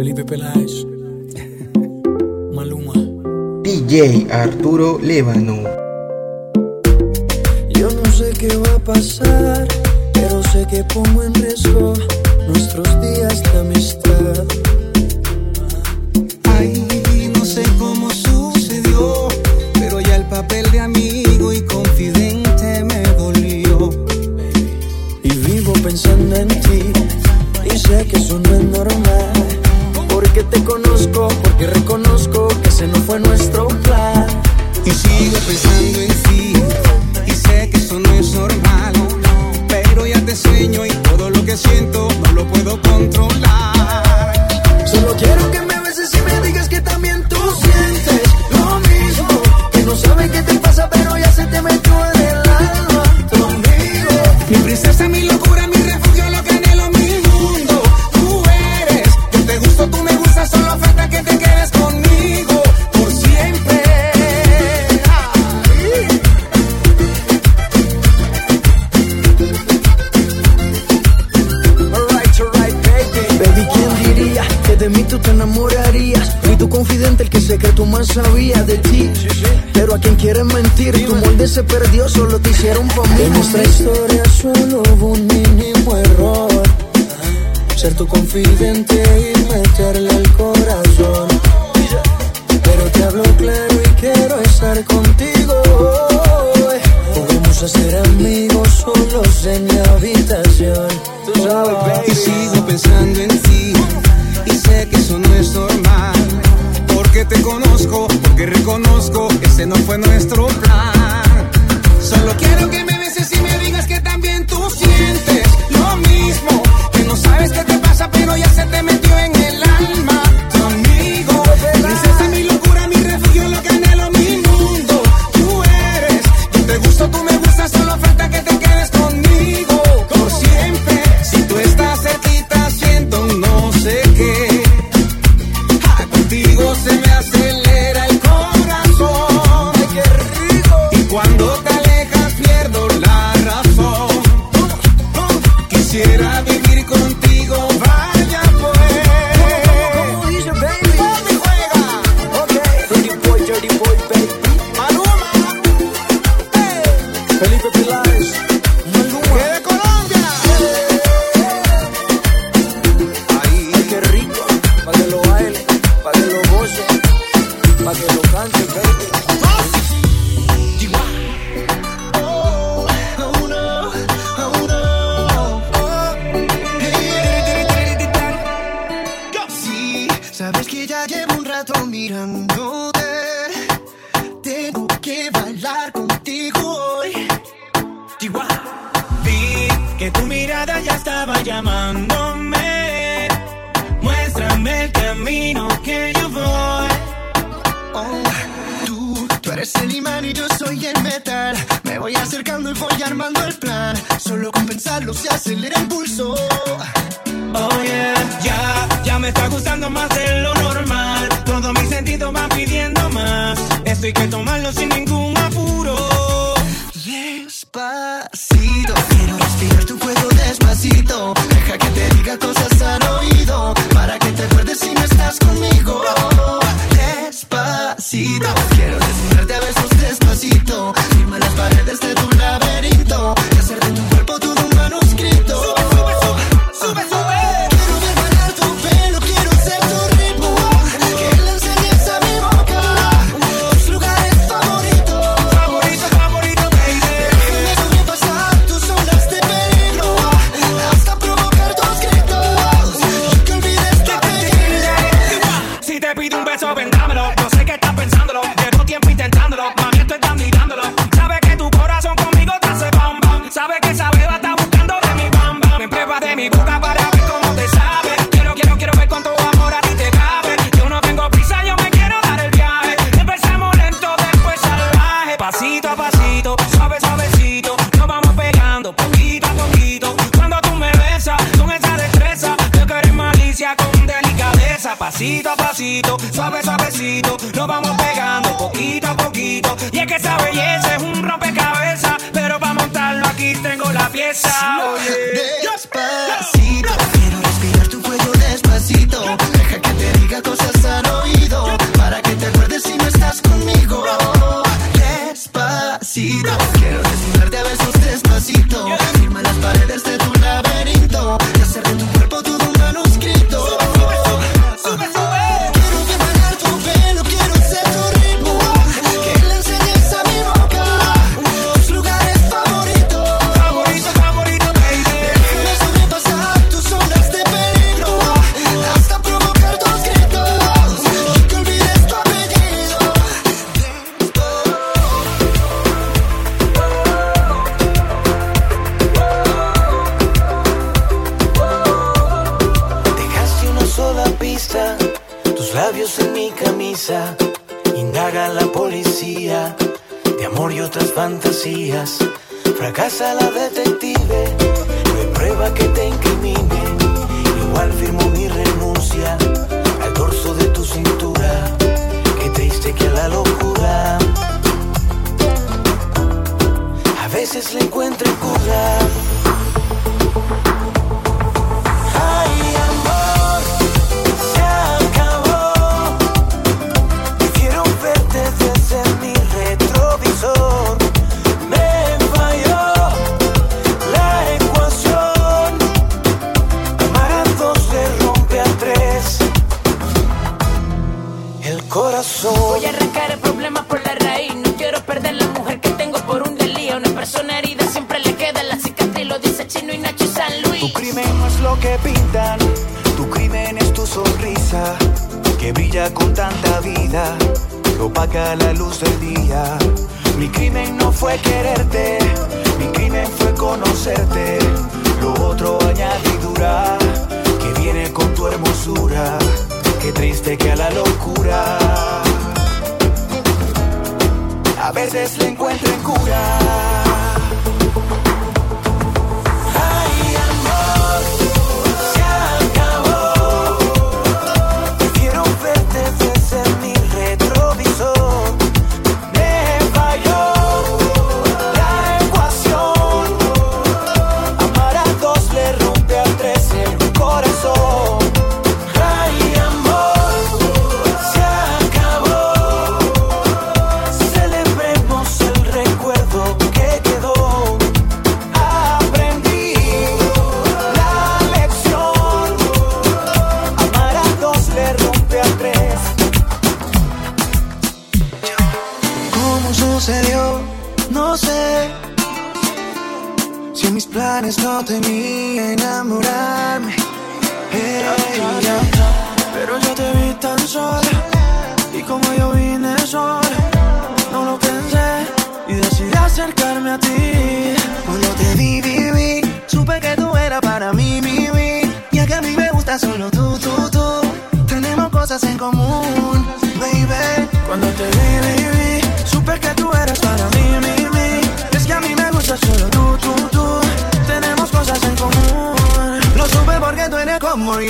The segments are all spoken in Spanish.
Felipe Peláez, Maluma, DJ Arturo Lébano. Yo no sé qué va a pasar, pero sé que pongo en riesgo nuestros días de amistad. Ay, no sé cómo sucedió, pero ya el papel de amigo y confidente me dolió. Y vivo pensando en ti, y sé que eso no es normal te conozco porque reconozco que ese no fue nuestro plan. Y sigo pensando en ti y sé que eso no es normal, pero ya te sueño y todo lo que siento no lo puedo controlar. Solo quiero que me beses y me digas que también tú sientes lo mismo, que no saben qué te pasa pero ya se te metió el se perdió, solo te hicieron por mí. En nuestra historia solo hubo un mínimo error. Ser tu confidente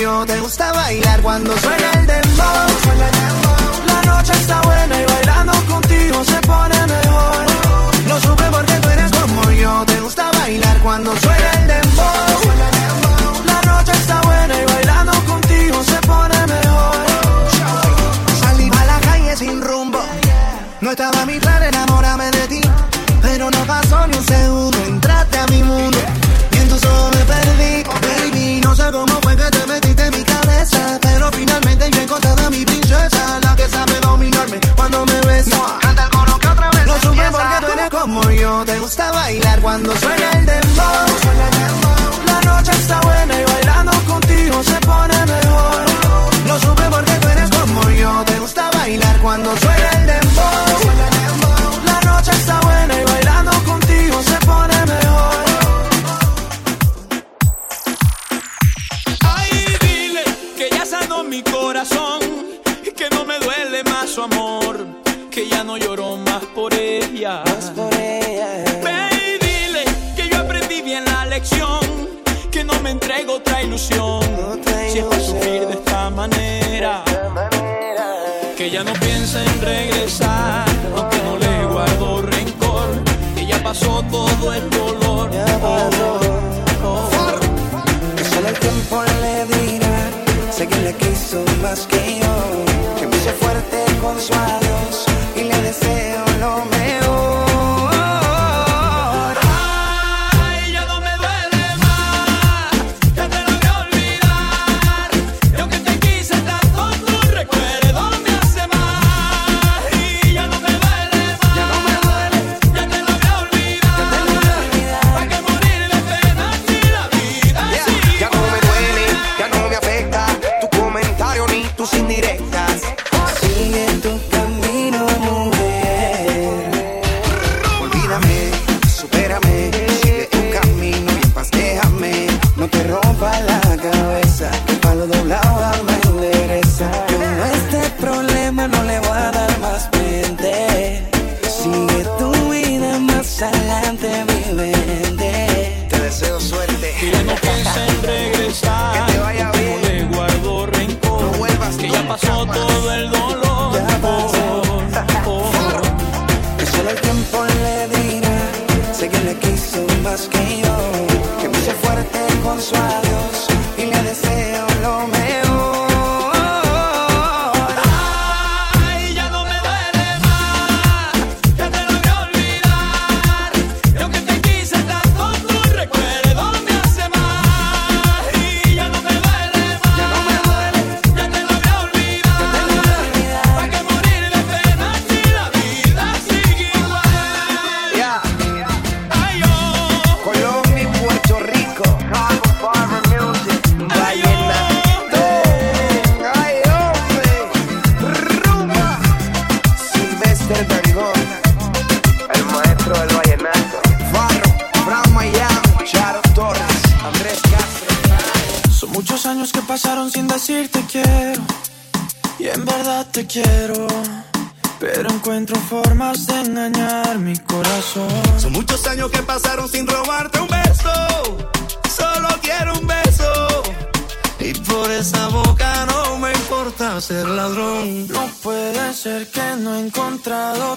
Te gusta bailar cuando suena el dembow. La noche está buena y bailando contigo se pone mejor. Lo supe porque tú eres como yo. Te gusta bailar cuando suena el dembow. La noche está buena y bailando contigo se pone mejor. Salí a la calle sin rumbo. No estaba mi plan enamorarme de ti. Pero no pasó ni un segundo. Entraste a mi mundo. Me perdí. Baby, no sé cómo fue que te metiste en mi cabeza. Pero finalmente yo encontré a mi princesa. La que sabe dominarme cuando me besa. Canta el coro que otra vez. Lo supe porque tú eres como yo. Te gusta bailar cuando suena el dembow. La noche está buena y bailando contigo se pone mejor. Lo supe porque tú eres como yo. Te gusta bailar cuando suena el dembow. La noche está buena y bailando contigo se pone mejor. Mi corazón y que no me duele más su amor, que ya no lloro más por ella. Ve y dile que yo aprendí bien la lección, que no me entrego otra ilusión, si es para sufrir de esta manera, que ya no piensa en regresar, aunque no le guardo rencor, que ya pasó todo el dolor. Que más que yo, que me hice fuerte con su adiós y le deseo lo mejor.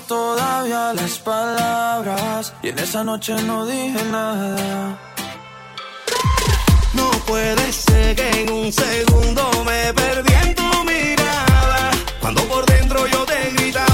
todavía las palabras y en esa noche no dije nada. No puede ser que en un segundo me perdí en tu mirada cuando por dentro yo te gritaba.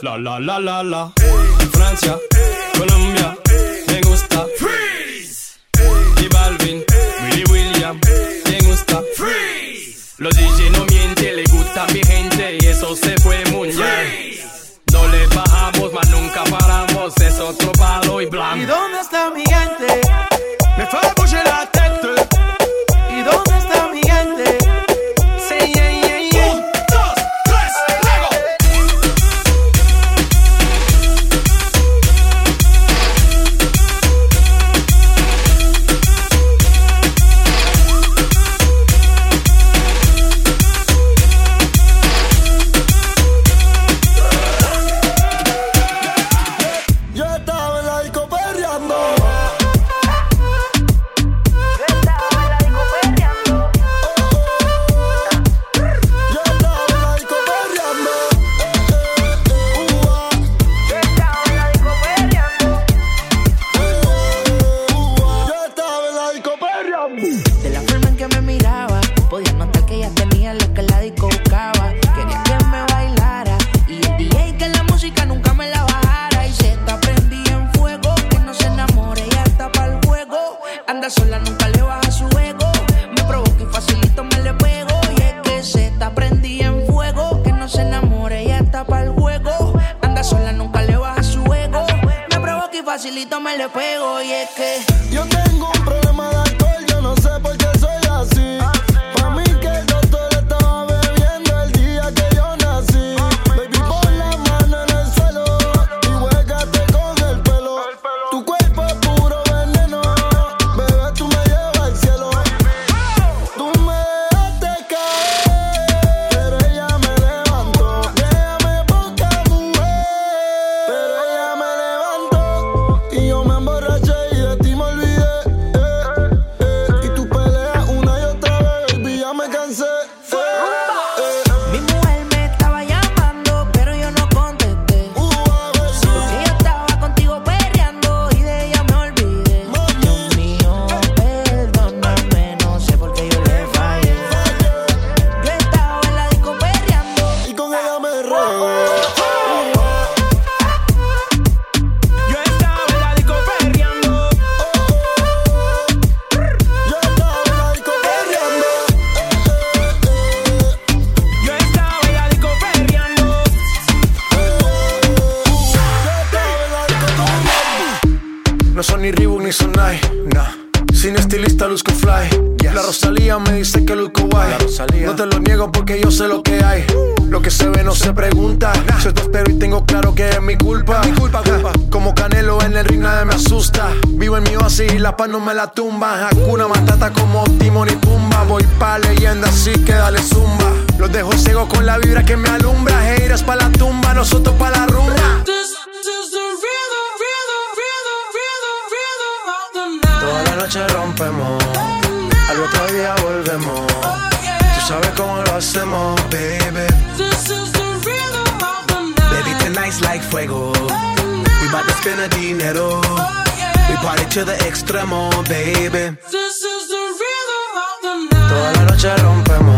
La la la la la. Francia, Colombia, me gusta. Freeze. Y Balvin, Willy William, me gusta. Freeze. Los DJ no mienten, le gusta mi gente y eso se fue muy bien. No le bajamos, mas nunca paramos, es otro palo y blanco. ¿Y dónde está mi gente? Me falta like rumba. Hakuna Matata como Timon y Pumba. Voy pa' leyenda, así que dale zumba. Los dejo ciego con la vibra que me alumbra. Heiras pa' la tumba, nosotros pa' la rumba. Toda la noche rompemos, al otro día volvemos. Tú sabes cómo lo hacemos, baby. This is like fuego. We bout to spend the dinero. Oh, party to the extremo, baby. This is the rhythm of the night. Toda la noche rompemos.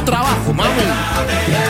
Su trabajo, mami.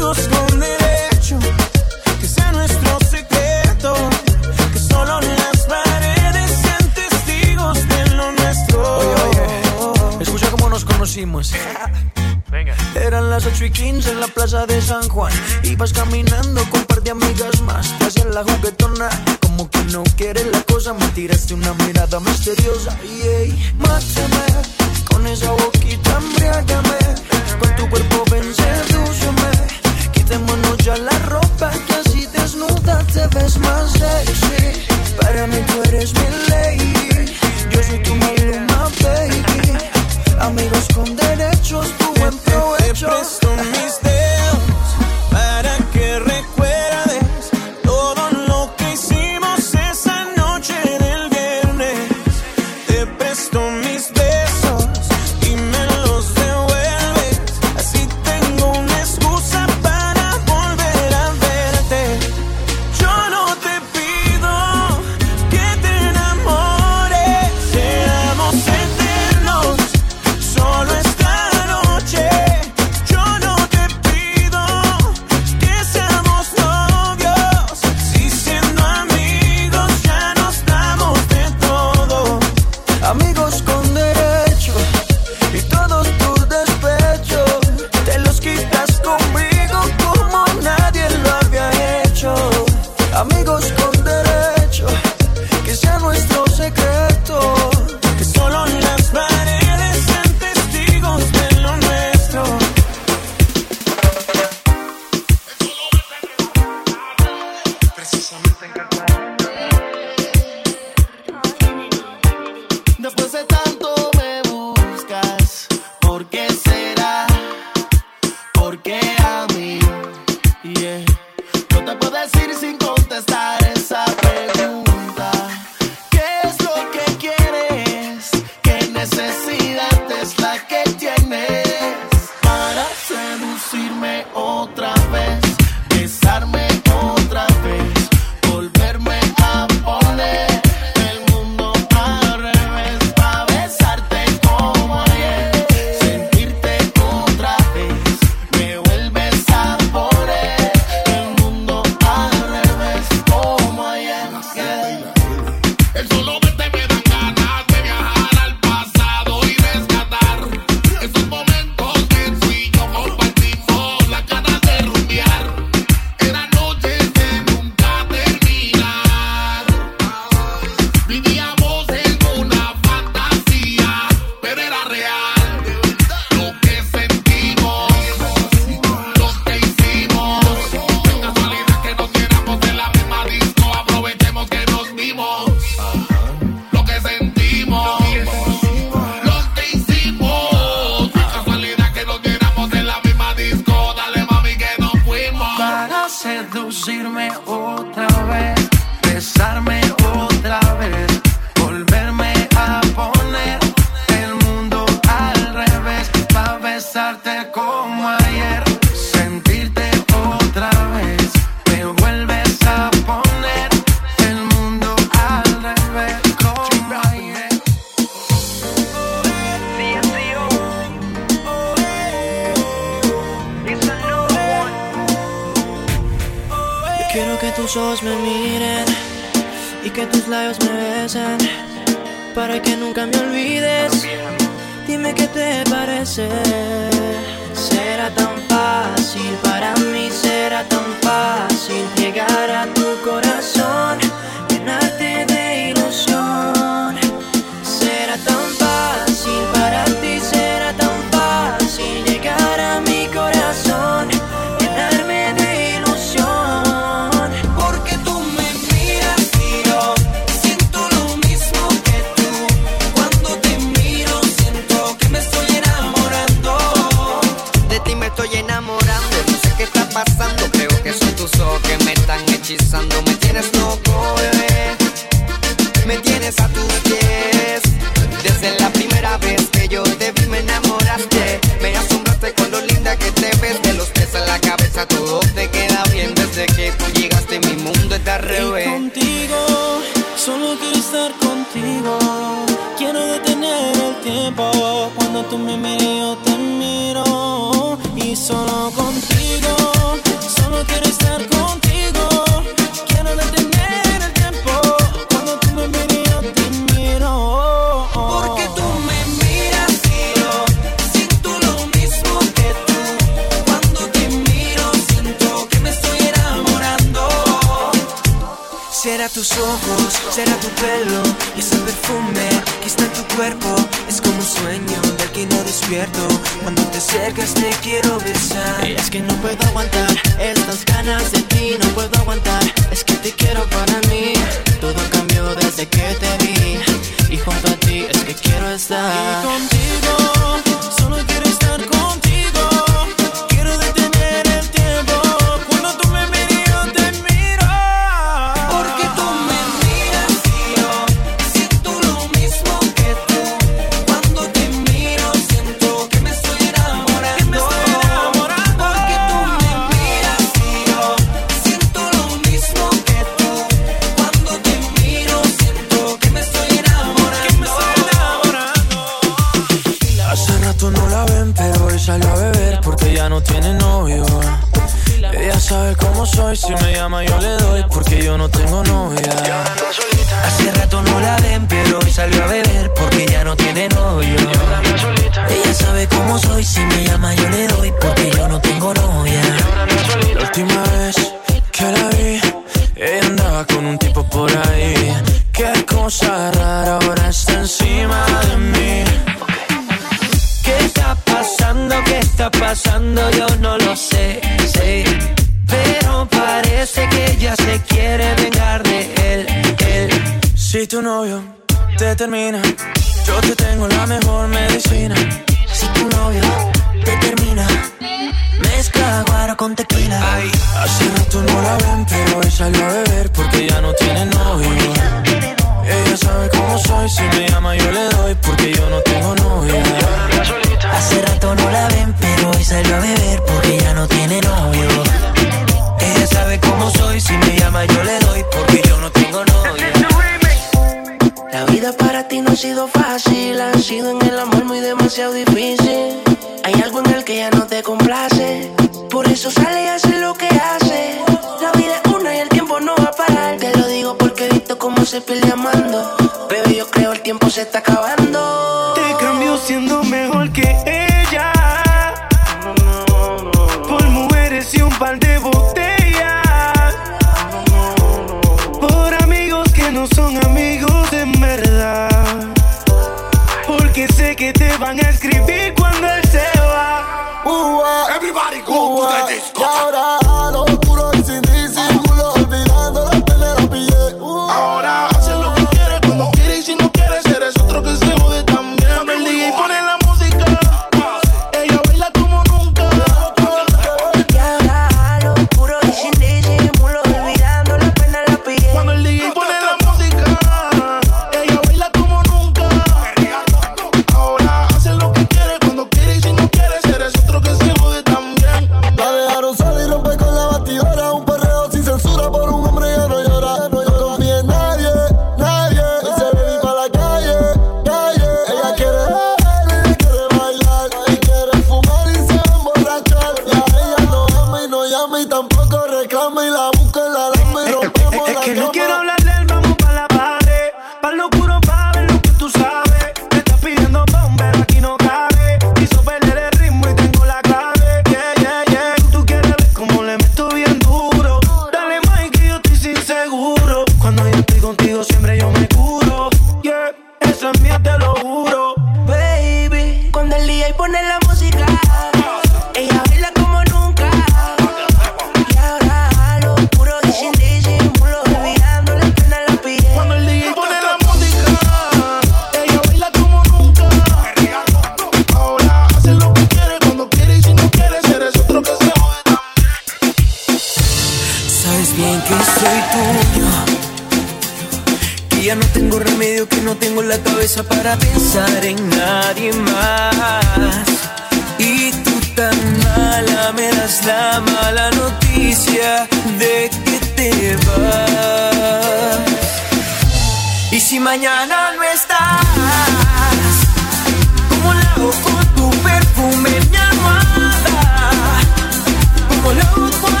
¿Cómo la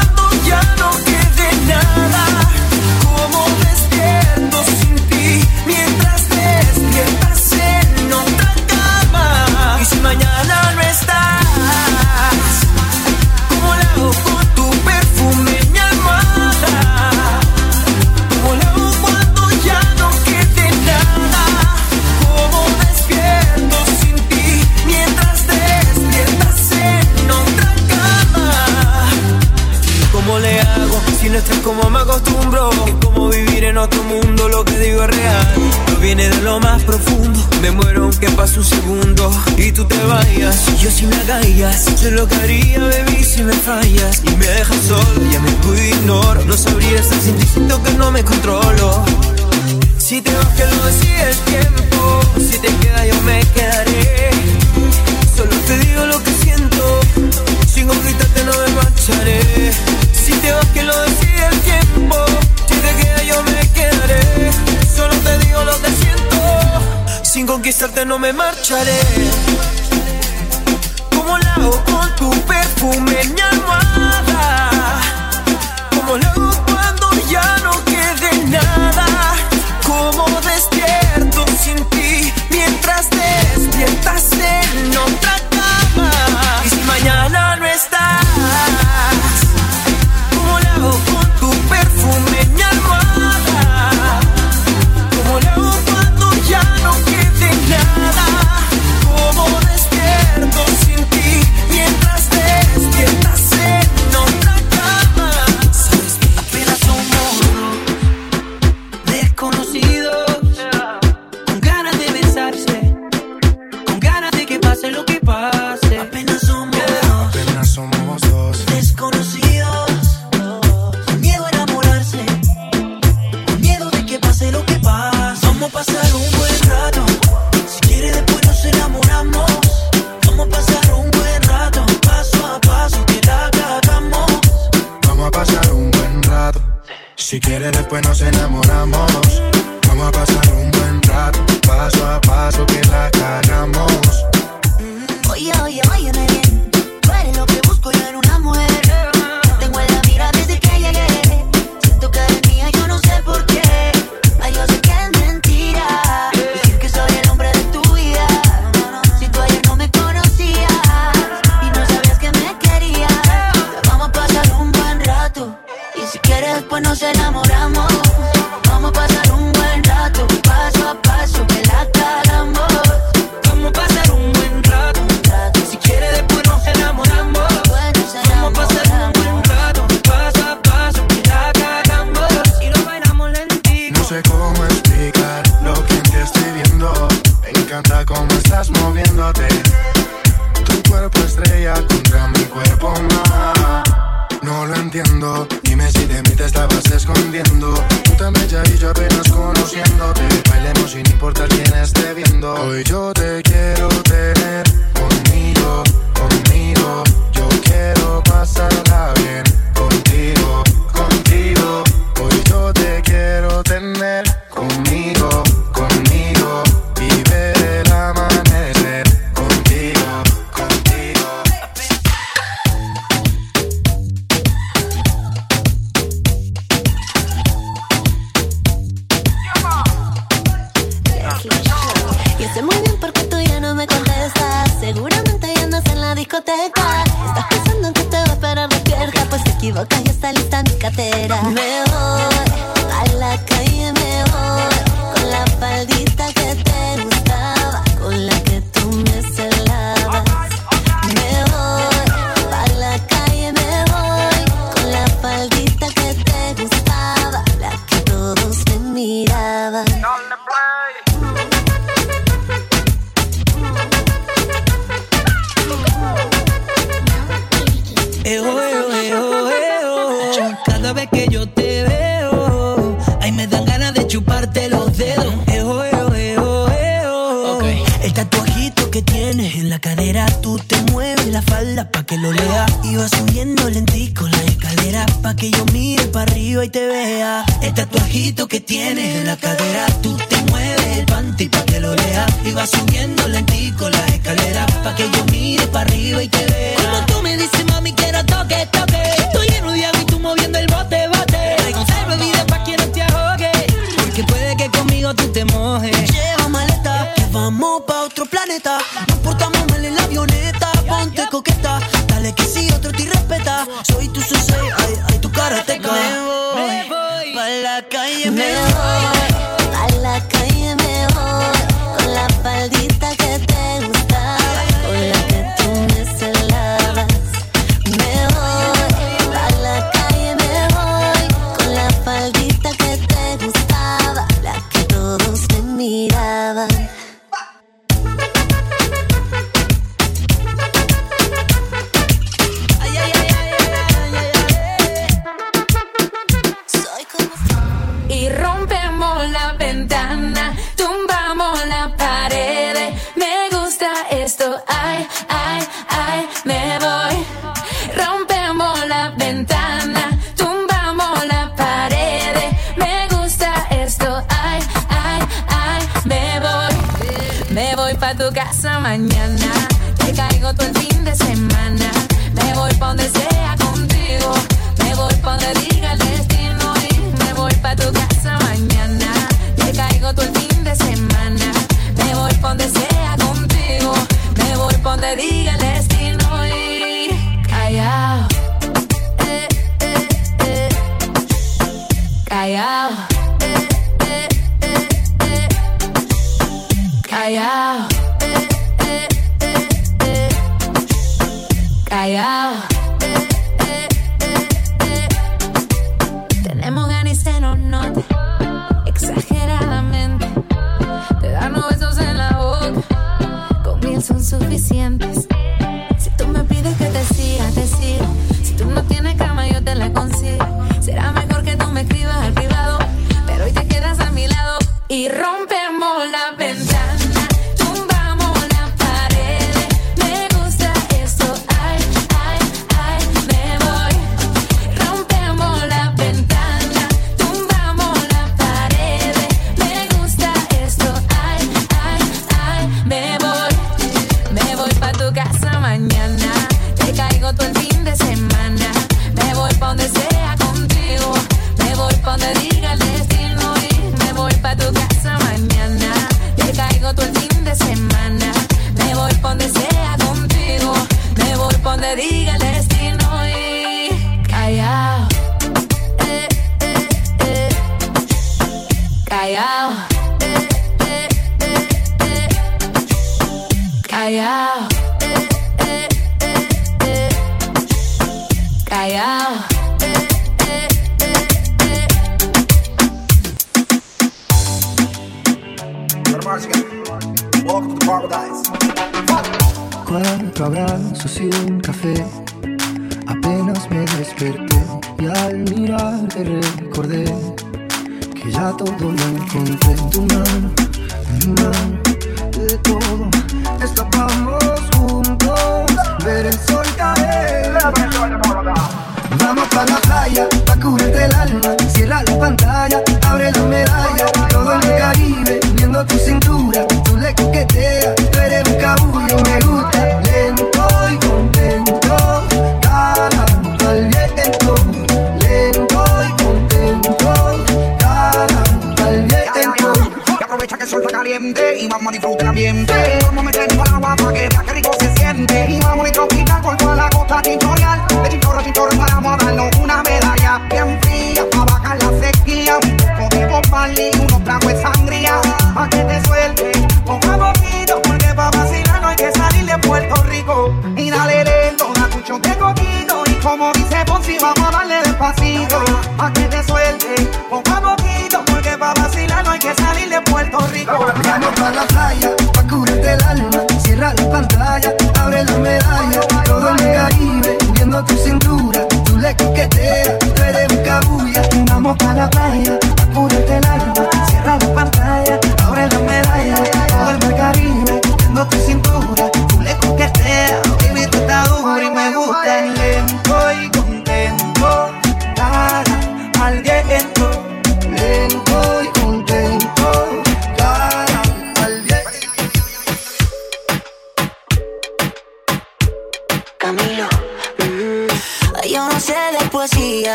va subiendo lentico la escalera pa' que yo mire para arriba y te vea. El tatuajito que tienes en la cadera, tú te mueves el panty pa' que lo lea. Y va subiendo lentico la escalera pa' que yo mire para arriba y te vea. Como tú me dices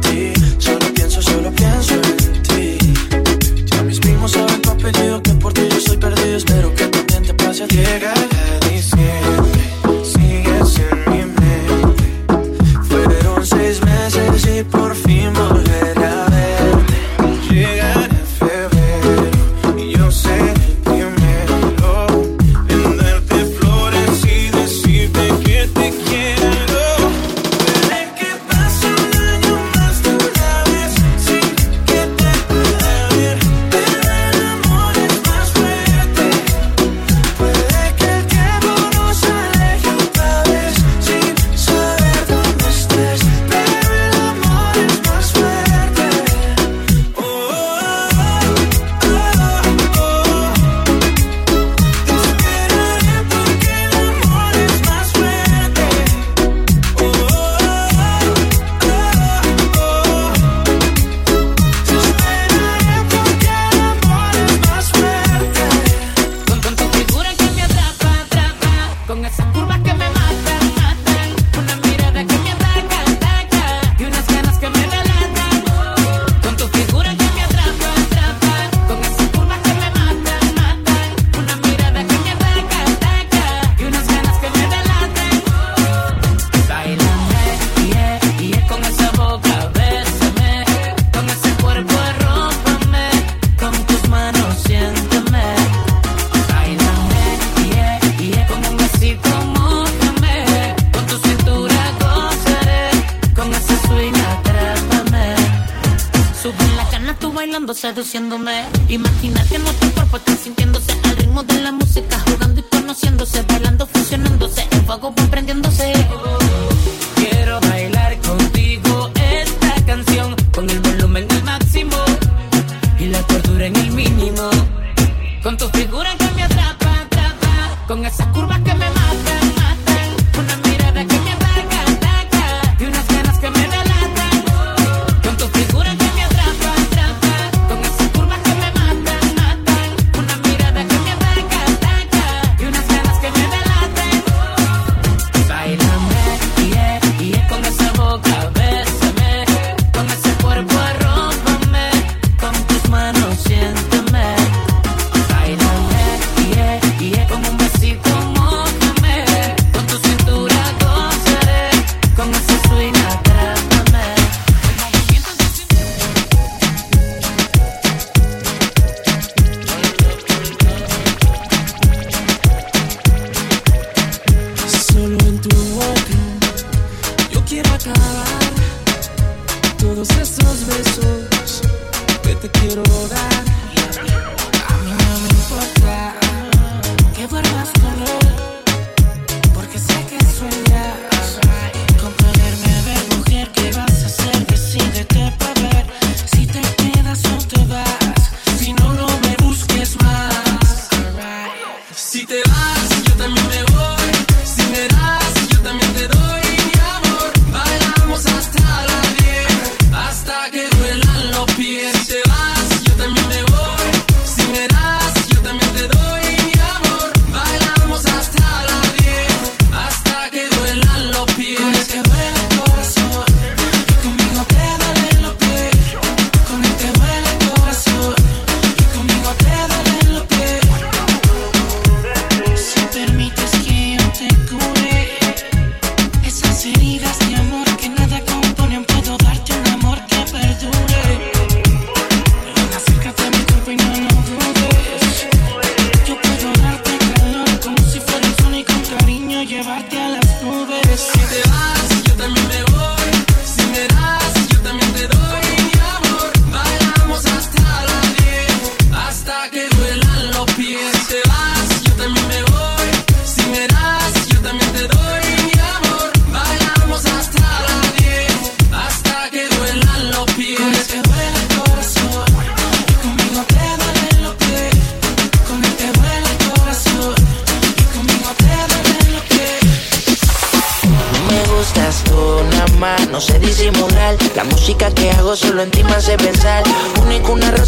ti. Solo pienso, solo pienso en ti. Ya mis primos saben tu apellido, que por ti yo soy perdido. Espero que también te pase a llegar.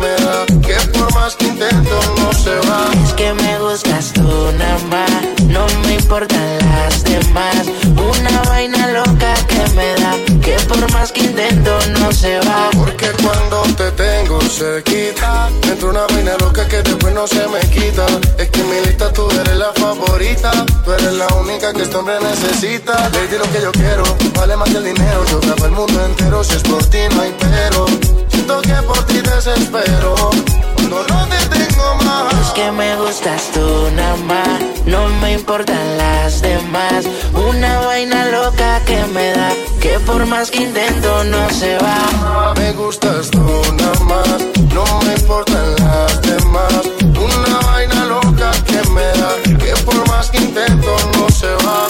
me da, que por más que intento no se va. Es que me gustas tú nada más, no me importan las demás. Una vaina loca que me da, que por más que intento no se va. Porque cuando te tengo cerquita, dentro una vaina loca que después no se me quita. Es que en mi lista tú eres la favorita, tú eres la única que este hombre necesita. Lady, lo que yo quiero, vale más que el dinero. Yo grabo el mundo entero, si es por ti no hay pero. Siento que por ti desespero, cuando no te tengo más. Es que me gustas tú nada más, no me importan las demás. Una vaina loca que me da, que por más que intento no se va. Me gustas tú nada más, no me importan las demás. Una vaina loca que me da, que por más que intento no se va.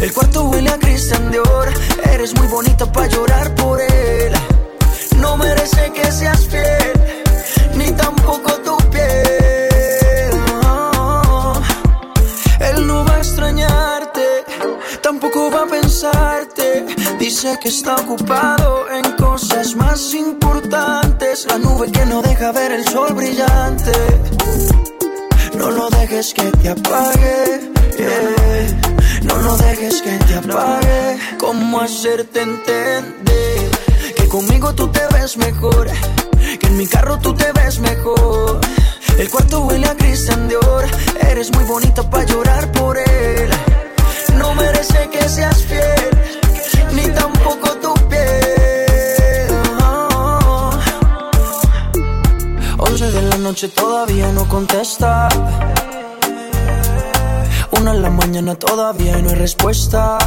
El cuarto huele a Christian Dior. Eres muy bonita para llorar por él. No merece que seas fiel, ni tampoco tu piel. No. Él no va a extrañarte, tampoco va a pensarte. Dice que está ocupado en cosas más importantes. La nube que no deja ver el sol brillante. No lo dejes que te apague. No lo dejes que te apague. ¿Cómo hacerte entender que conmigo tú te ves mejor? Que en mi carro tú te ves mejor. El cuarto huele a Christian Dior. Eres muy bonita para llorar por él. No merece que seas fiel, ni tampoco tu piel. Oh. Once de la noche todavía no contesta. Una en la mañana todavía no hay respuesta.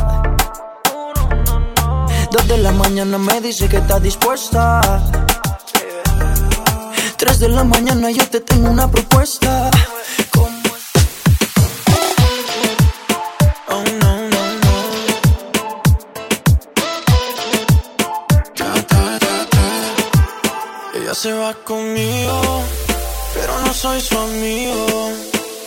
Dos de la mañana me dice que está dispuesta. Tres de la mañana yo te tengo una propuesta. Oh. Ella se va conmigo, pero no soy su amigo.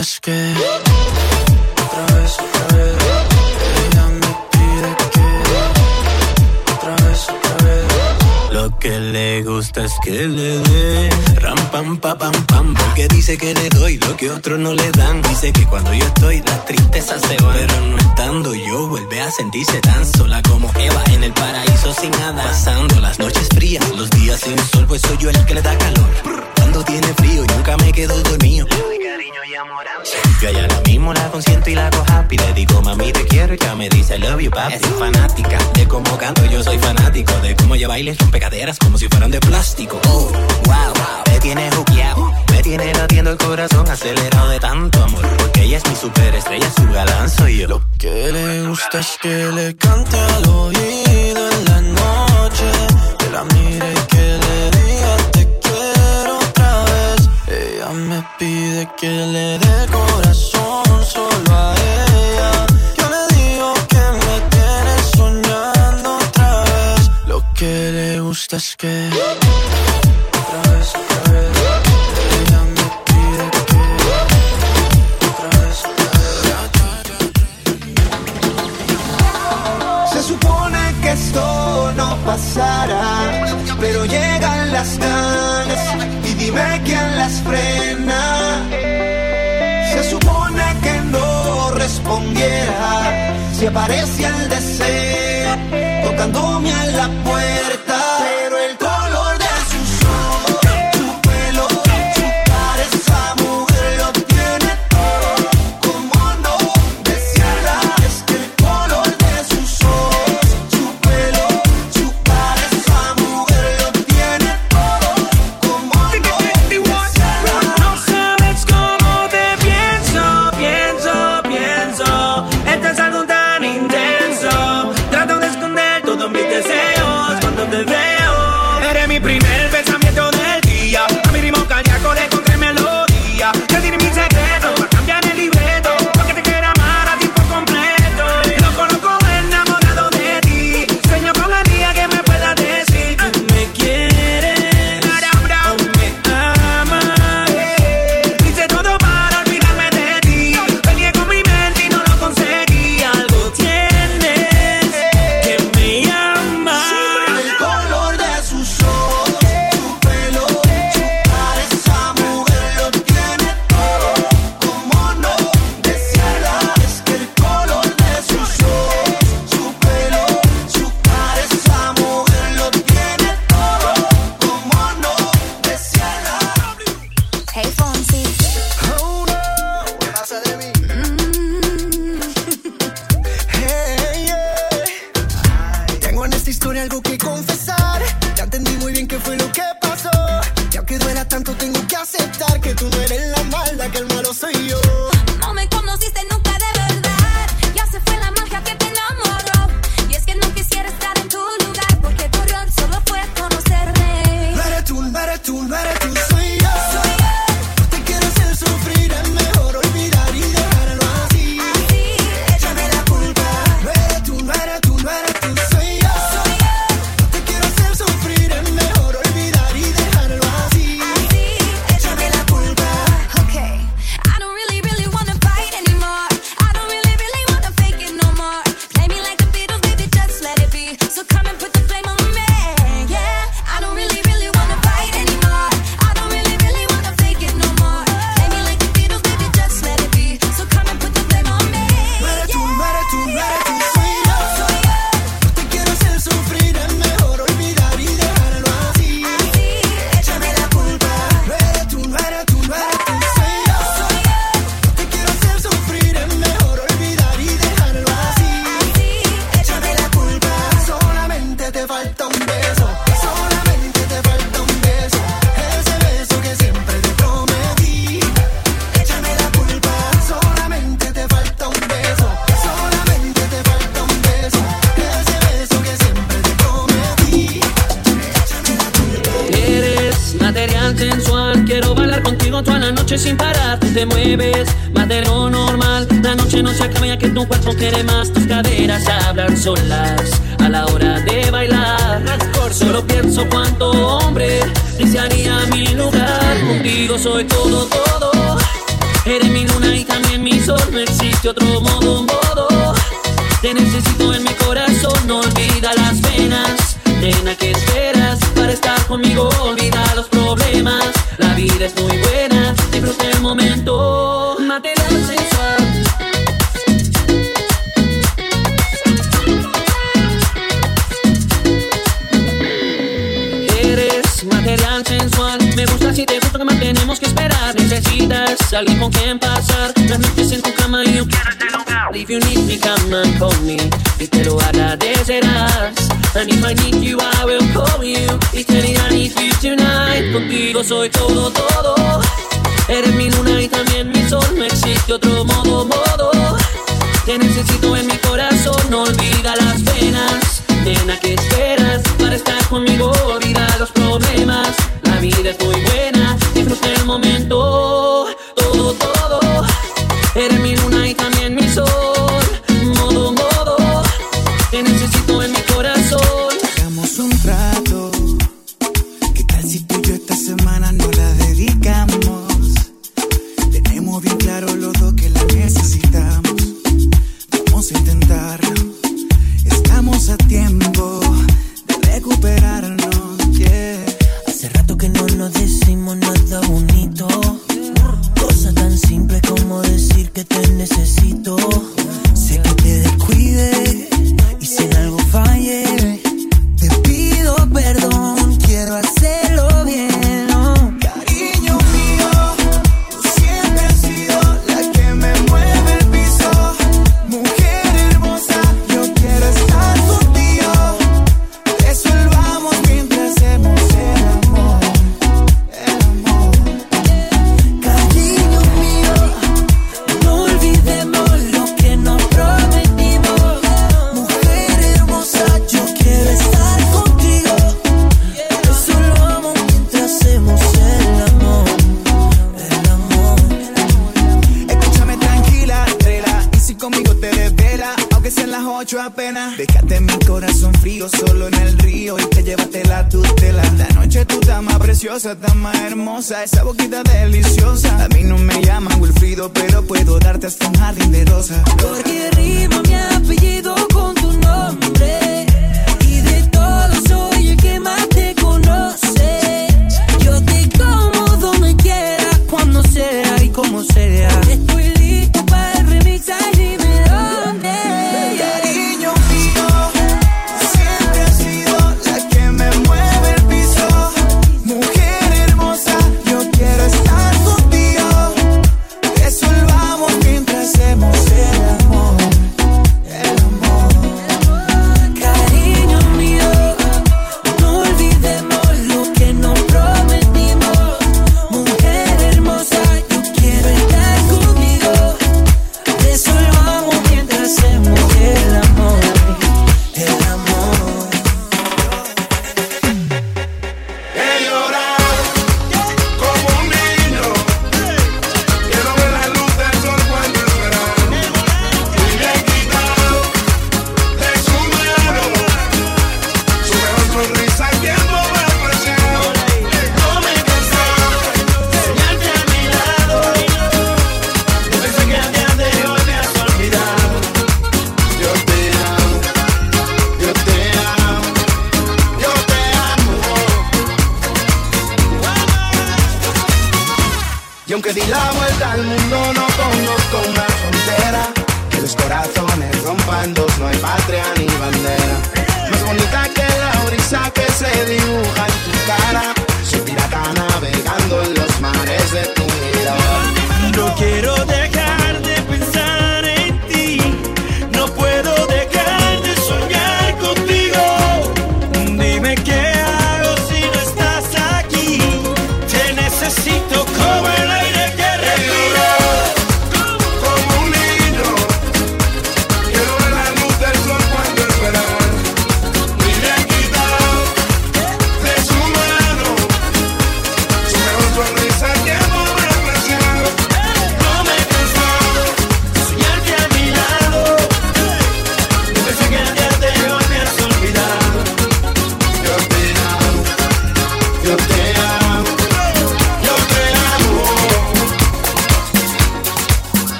es que otra vez, otra vez. Ella me pide que otra vez, otra vez. Lo que le gusta es que le dé ram pam pa pam pam porque dice que le doy lo que otros no le dan. Dice que cuando yo estoy la tristeza se va, pero no estando yo vuelve a sentirse tan sola como Eva en el paraíso sin nada. Pasando las noches frías, los días sin sol, pues soy yo el que le da calor. Cuando tiene frío nunca me quedo dormido. Yo a ella lo mismo la consiento y la hago happy Le digo mami te quiero y ella me dice I love you papi Es fanática de cómo canto yo soy fanático De cómo ella baila y rompe caderas como si fueran de plástico. Oh, wow, me tiene juqueado Me tiene latiendo el corazón acelerado de tanto amor Porque ella es mi superestrella, su galán soy yo. Lo que le gusta es que le cante al oído en la noche Que la mire y que le diga te quiero otra vez Ella me pide que le dé corazón solo a ella Yo le digo que me tiene soñando otra vez Lo que le gusta es que otra vez, otra vez Ella me pide que otra vez, Se supone que esto no pasará, pero llegan las ganas y dime quién las frena. Si aparece el deseo tocándome a la puerta, a la hora de bailar. Solo pienso cuánto hombre desearía mi lugar. Contigo soy todo, todo. Eres mi luna y también mi sol. No existe otro modo. And if I need you, I will call you. It's telling I need you tonight. Contigo soy todo, todo.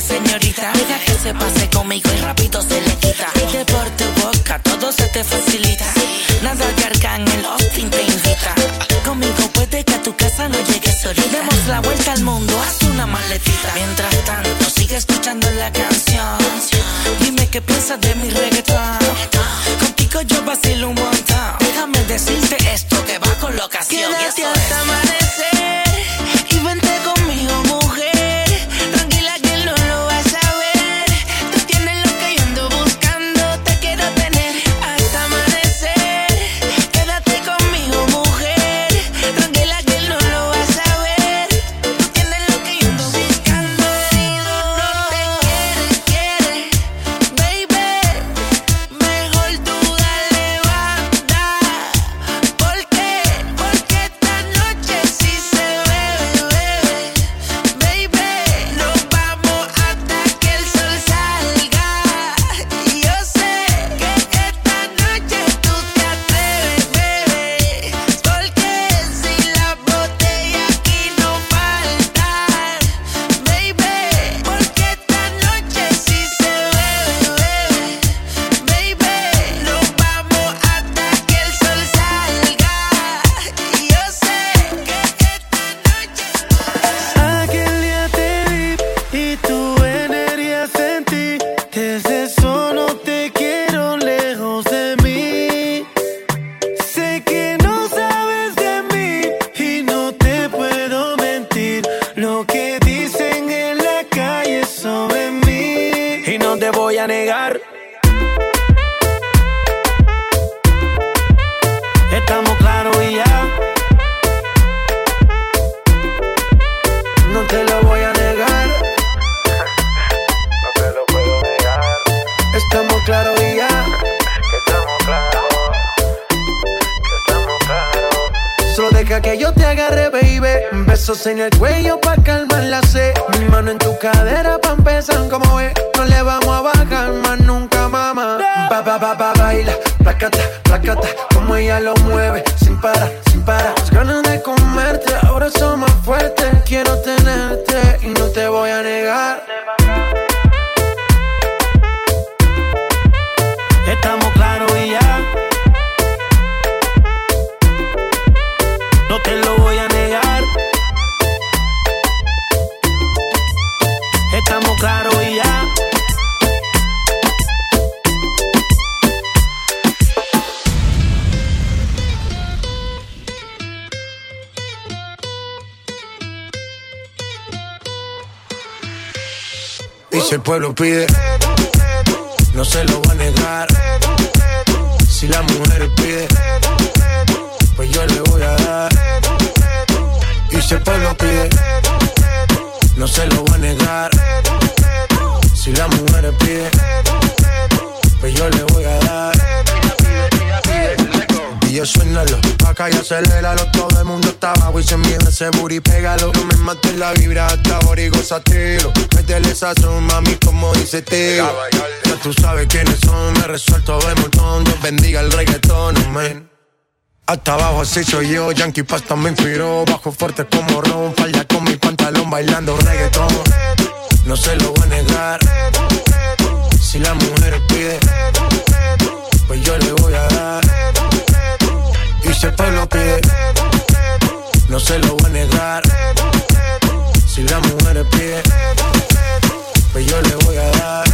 señorita. Deja que se pase conmigo así soy yo, Yankee Pasta me inspiró. Bajo fuerte como Ron, falla con mi pantalón bailando reggaetón. No se lo voy a negar. Si la mujer pide, pues yo le voy a dar. Y si el pueblo pide, no se lo voy a negar. Si la mujer pide, pues yo le voy a dar.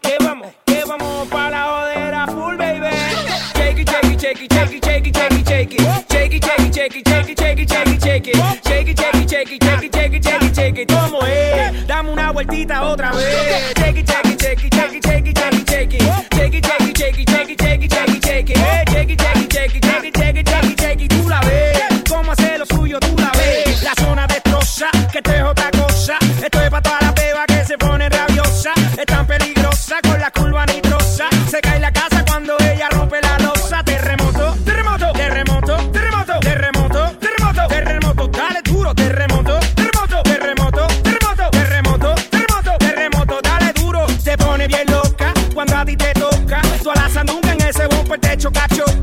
que vamos, que vamos para la jodera full, baby. Shake it, shake it, shake it, shake it, shake it, shake it, shake it. Shake it, shake it, shake it, shake it, shake it, shake it, shake it. Shake it, shake it, shake it, shake it, shake it, shake it, shake it. ¿Cómo es? Dame una vueltita otra vez. Shake it, shake it, shake it, shake it, shake it, shake it, shake it. Shake it, shake it, shake it, shake it, shake it, shake it, shake it. Shake it, shake it, shake it. Gacho, gacho.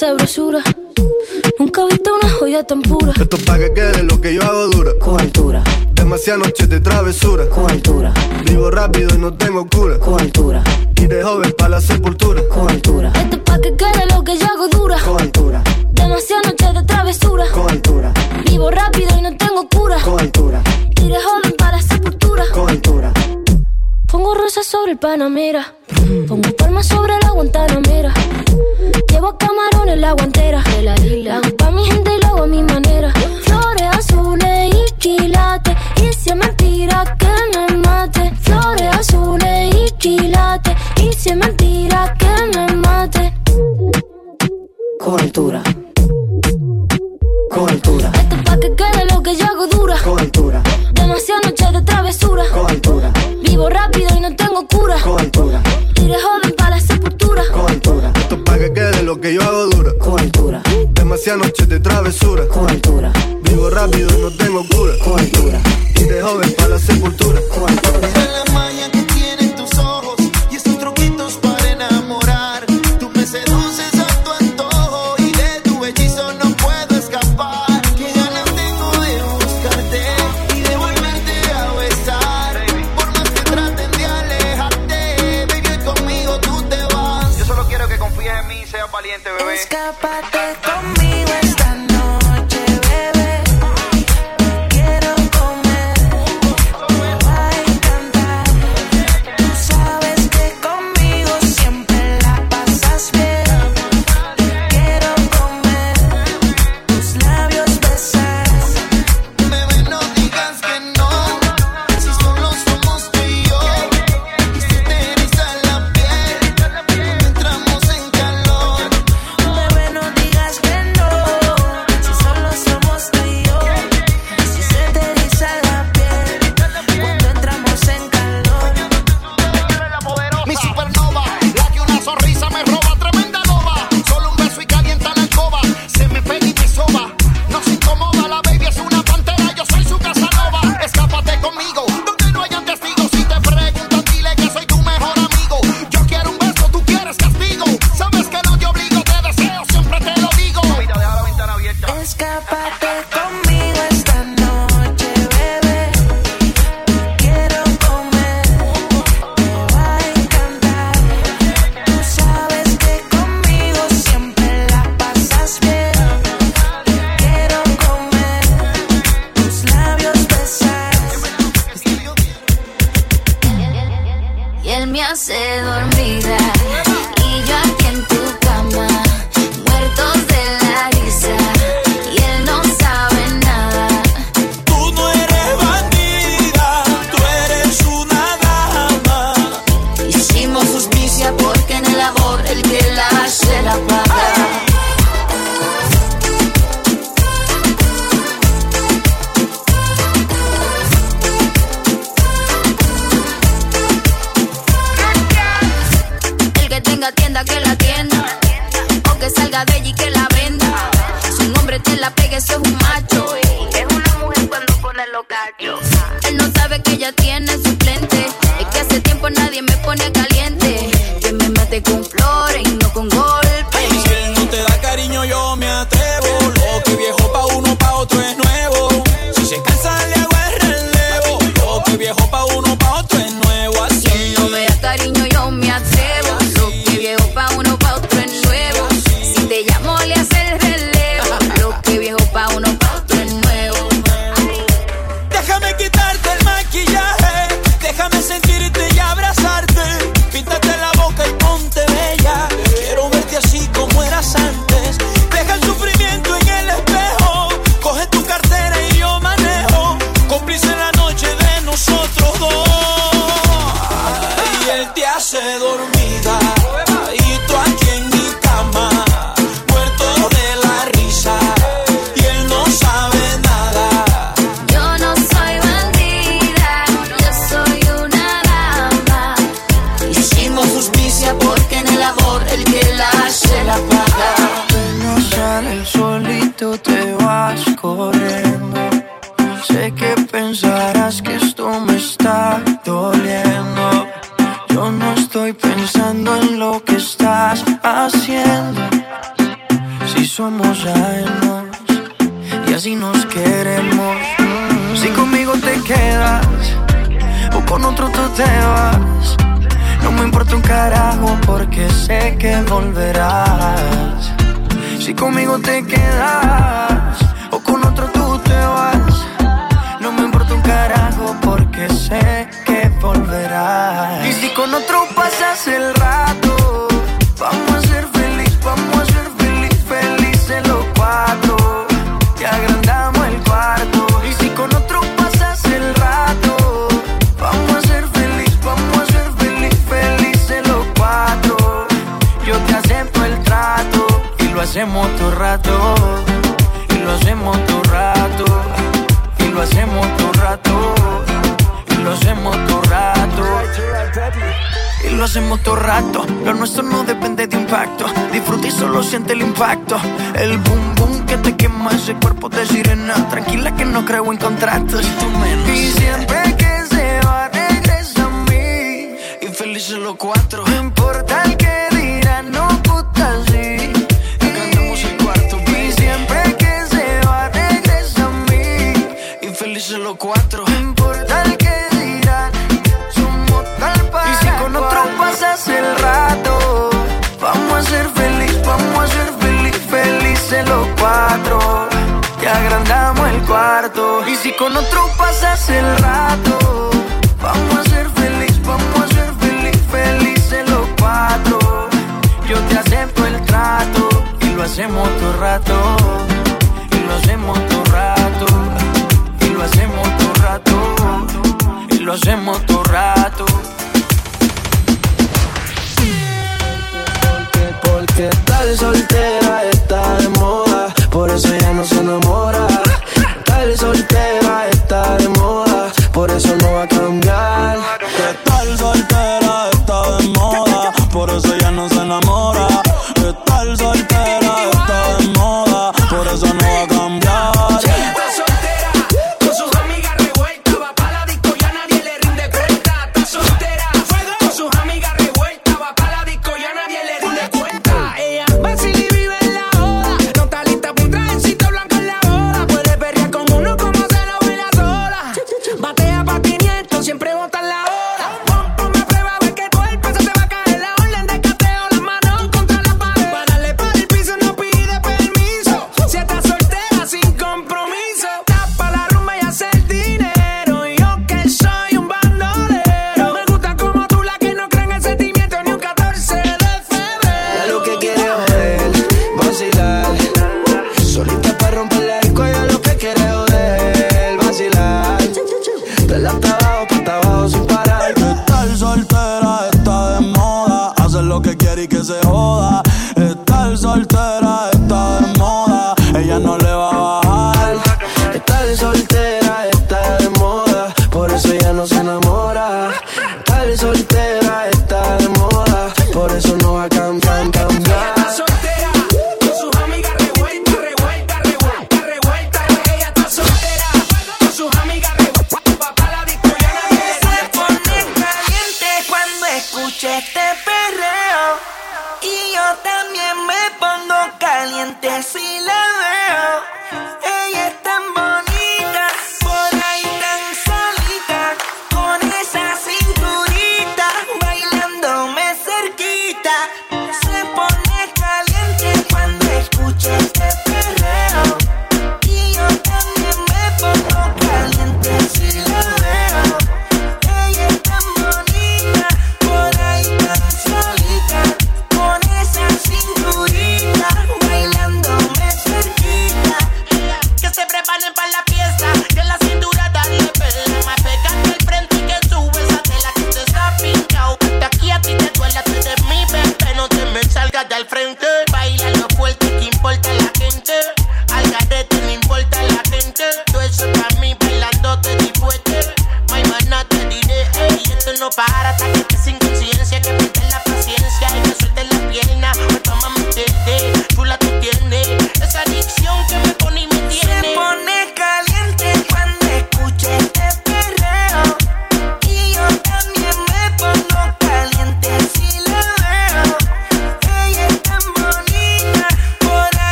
sabrosura. Nunca he visto una joya tan pura. Esto es pa' que quede lo que yo hago dura. Con altura. Demasiadas noches de travesura. Con altura. Vivo rápido y no tengo cura. Con altura. Y de joven pa' la sepultura. Con. Esto es pa' que quede lo que yo hago dura. Con altura. Demasiadas noches de travesura. Con altura. Vivo rápido y no tengo cura. Con altura. Y de joven pa' la sepultura. Con altura. Pongo rosas sobre el panamera. Pongo palmas sobre la guantanamera. Llevo camarones la guantera. De la isla. Hago pa' mi gente y lo hago a mi manera. Flores azules y quilates. Y si es mentira que me mate. Flores azules y quilates. Y si es mentira que me mate. Con altura. Con altura. Esto es pa' que quede lo que yo hago duro eres joven para la sepultura. Coventura. Esto para que quede lo que yo hago dura. Coventura. Demasiadas noches de travesura. Coventura. Vivo rápido, no tengo cura. Coventura. Eres joven para la sepultura. Coventura.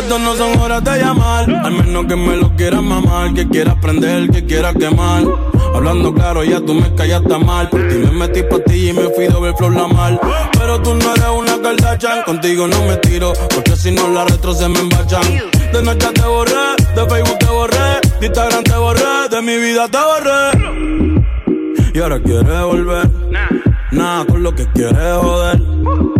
Esto no son horas de llamar, al menos que me lo quieras mamar, que quieras prender, que quieras quemar. Hablando claro, ya tú me callaste mal. Por ti me metí ti y me fui doble flor la mal. Pero tú no eres una Kardashian, contigo no me tiro, porque si no la retro se me embachan. De noche te borré, de Facebook te borré, de Instagram te borré, de mi vida te borré. Y ahora quieres volver, nada con lo que quieres joder.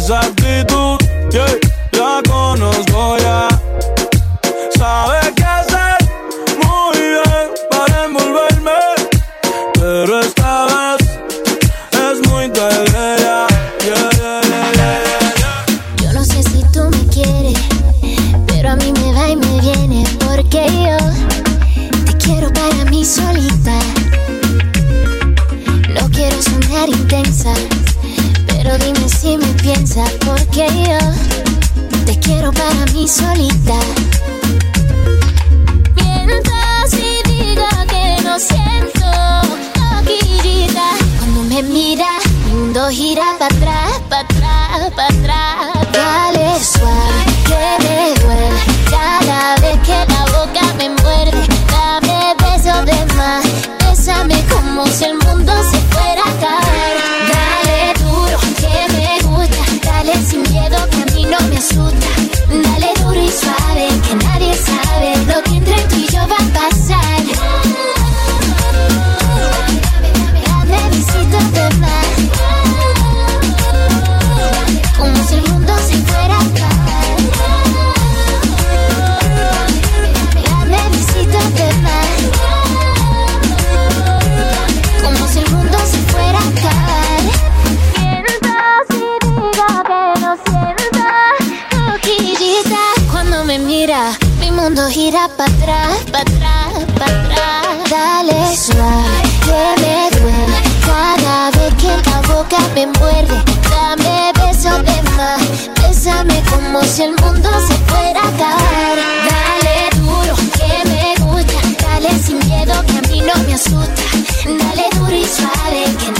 Esa actitud, yeah, la conozco ya. Porque yo te quiero para mí solita. Mientras y diga que no siento loquillita. Cuando me mira, mi mundo gira para atrás, para atrás, para atrás. Dale suave, mundo gira para atrás, para atrás, para atrás. Dale suave, que me duele cada vez que la boca me muerde. Dame besos de más, bésame como si el mundo se fuera a acabar. Dale duro, que me gusta, dale sin miedo que a mí no me asusta. Dale duro y suave, que no